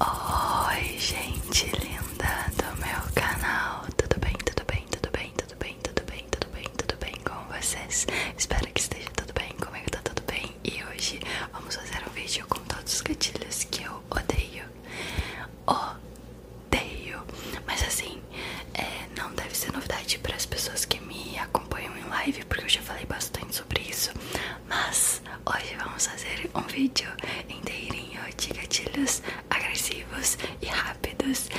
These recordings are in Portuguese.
Oi, gente linda do meu canal. Tudo bem, tudo bem, tudo bem, tudo bem, tudo bem, tudo bem, tudo bem com vocês? Espero que esteja tudo bem, comigo tá tudo bem. E hoje vamos fazer um vídeo com todos os gatilhos que eu odeio. Odeio. Mas assim, é, não deve ser novidade para as pessoas que me acompanham em live, porque eu já falei bastante sobre isso. Mas hoje vamos fazer um vídeo happy rápidos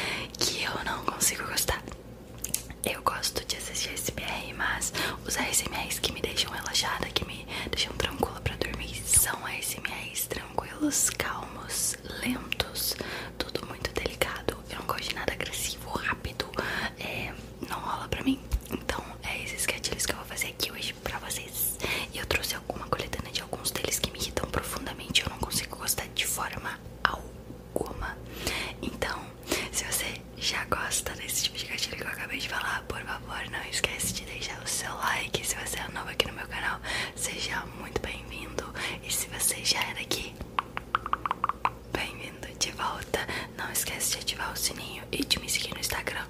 já gosta desse tipo de gatilho que eu acabei de falar, por favor, não esquece de deixar o seu like. Se você é novo aqui no meu canal, seja muito bem-vindo. E se você já é daqui, bem-vindo de volta. Não esquece de ativar o sininho e de me seguir no Instagram.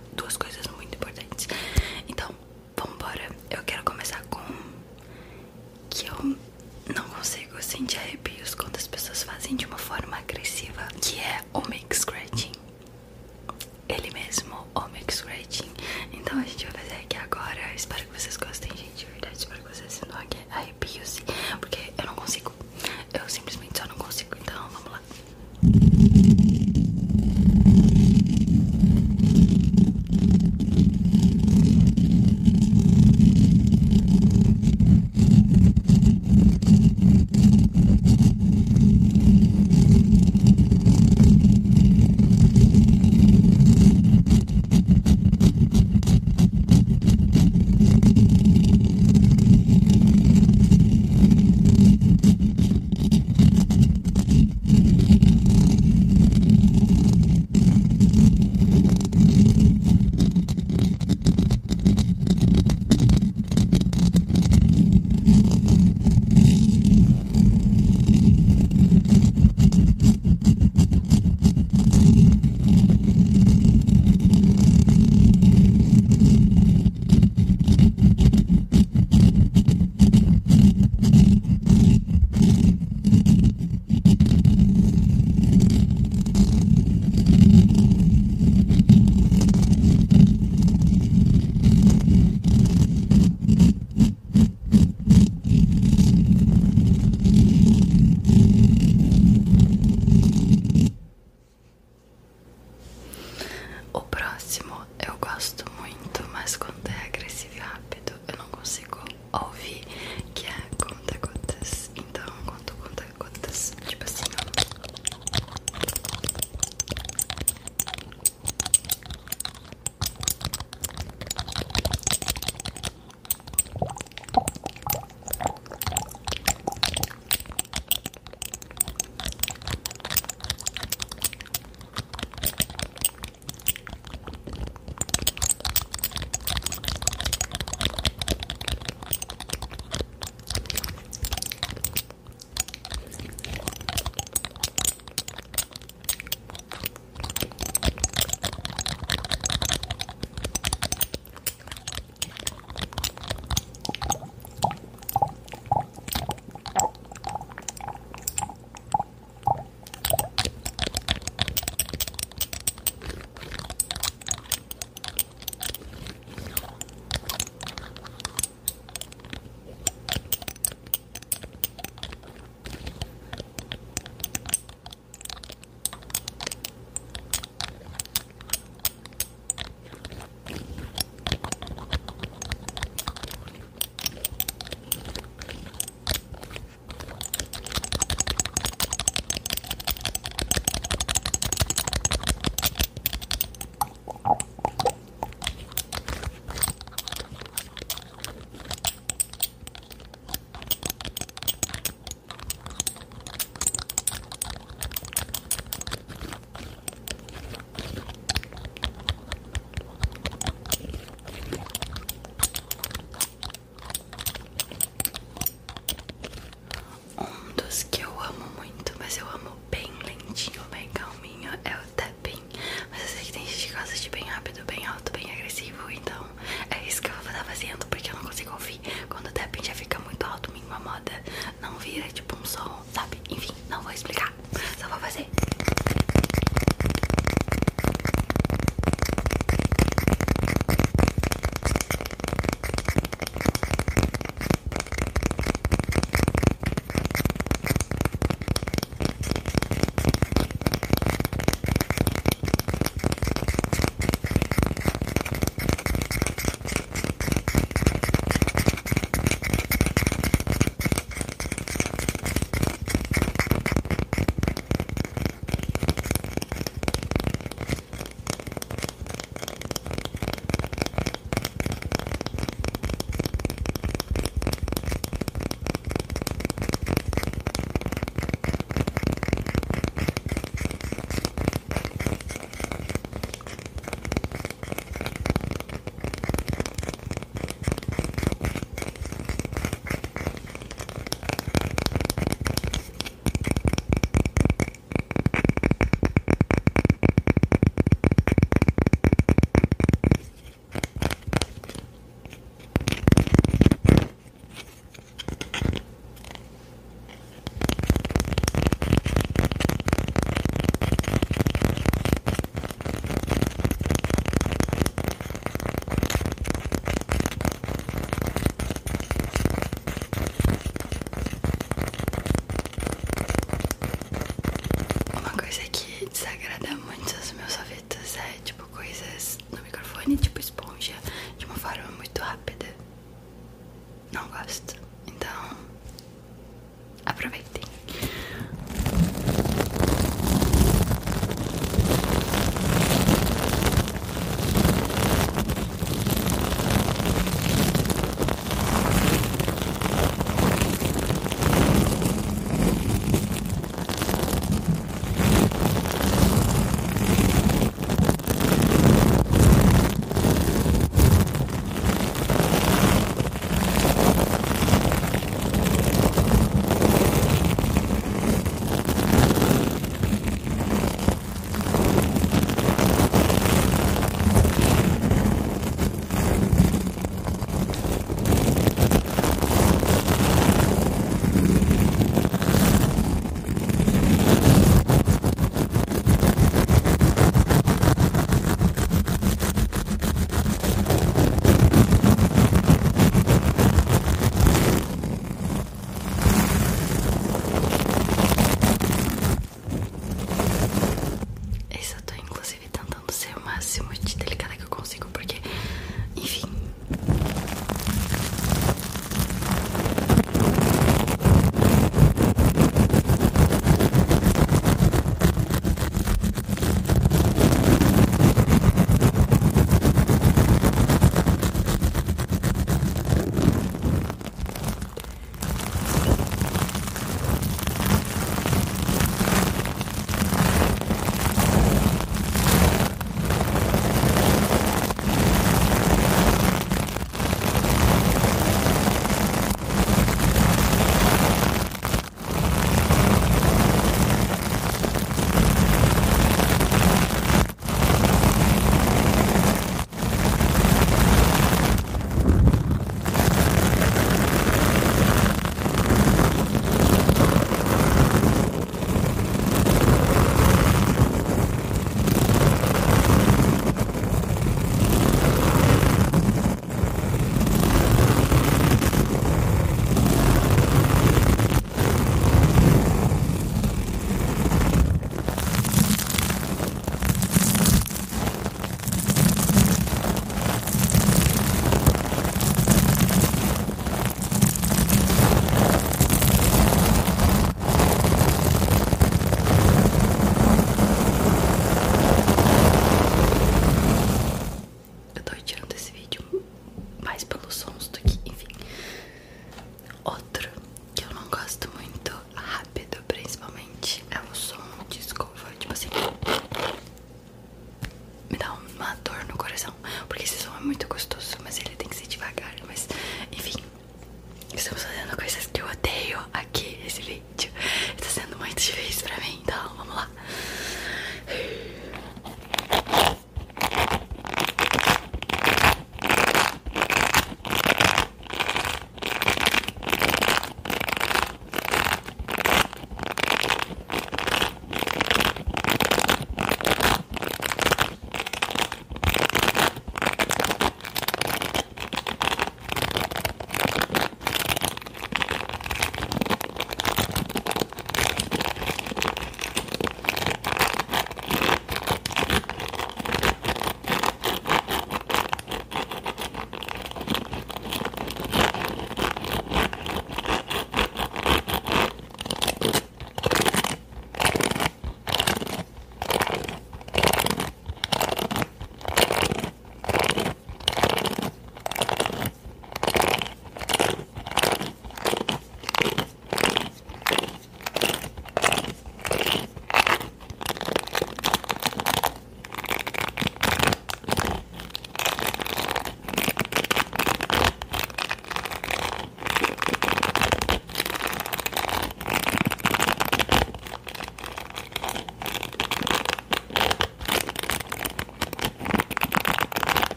No microfone,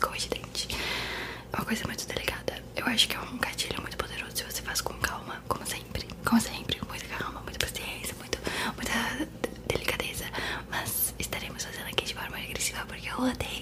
escova de dente. É uma coisa muito delicada. Eu acho que é um gatilho muito poderoso se você faz com calma, como sempre. Como sempre, com muita calma, muita paciência, muito, muita delicadeza. Mas estaremos fazendo aqui de forma agressiva porque eu odeio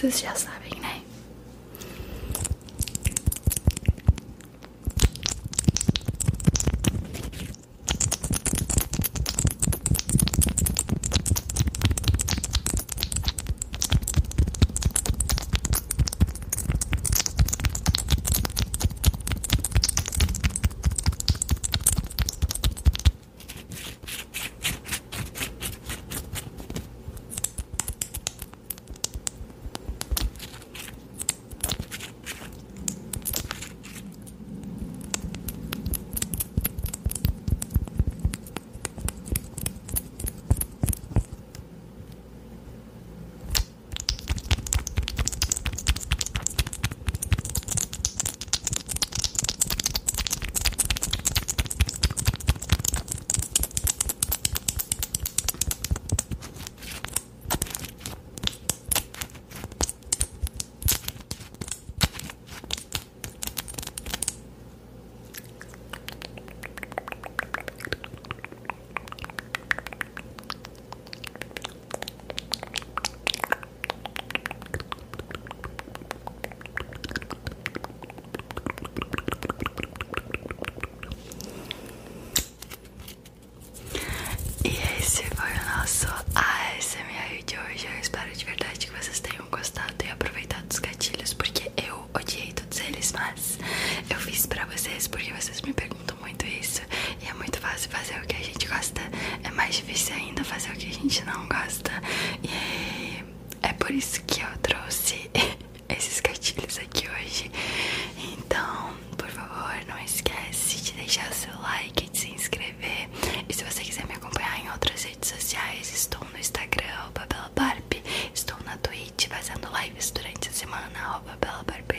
this is just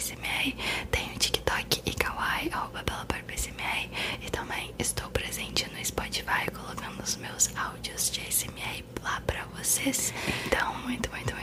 BarbaSMR, tenho TikTok e Kawaii, arroba BelaBarbaSMR e também estou presente no Spotify colocando os meus áudios de SMR lá pra vocês. Então, muito, muito, muito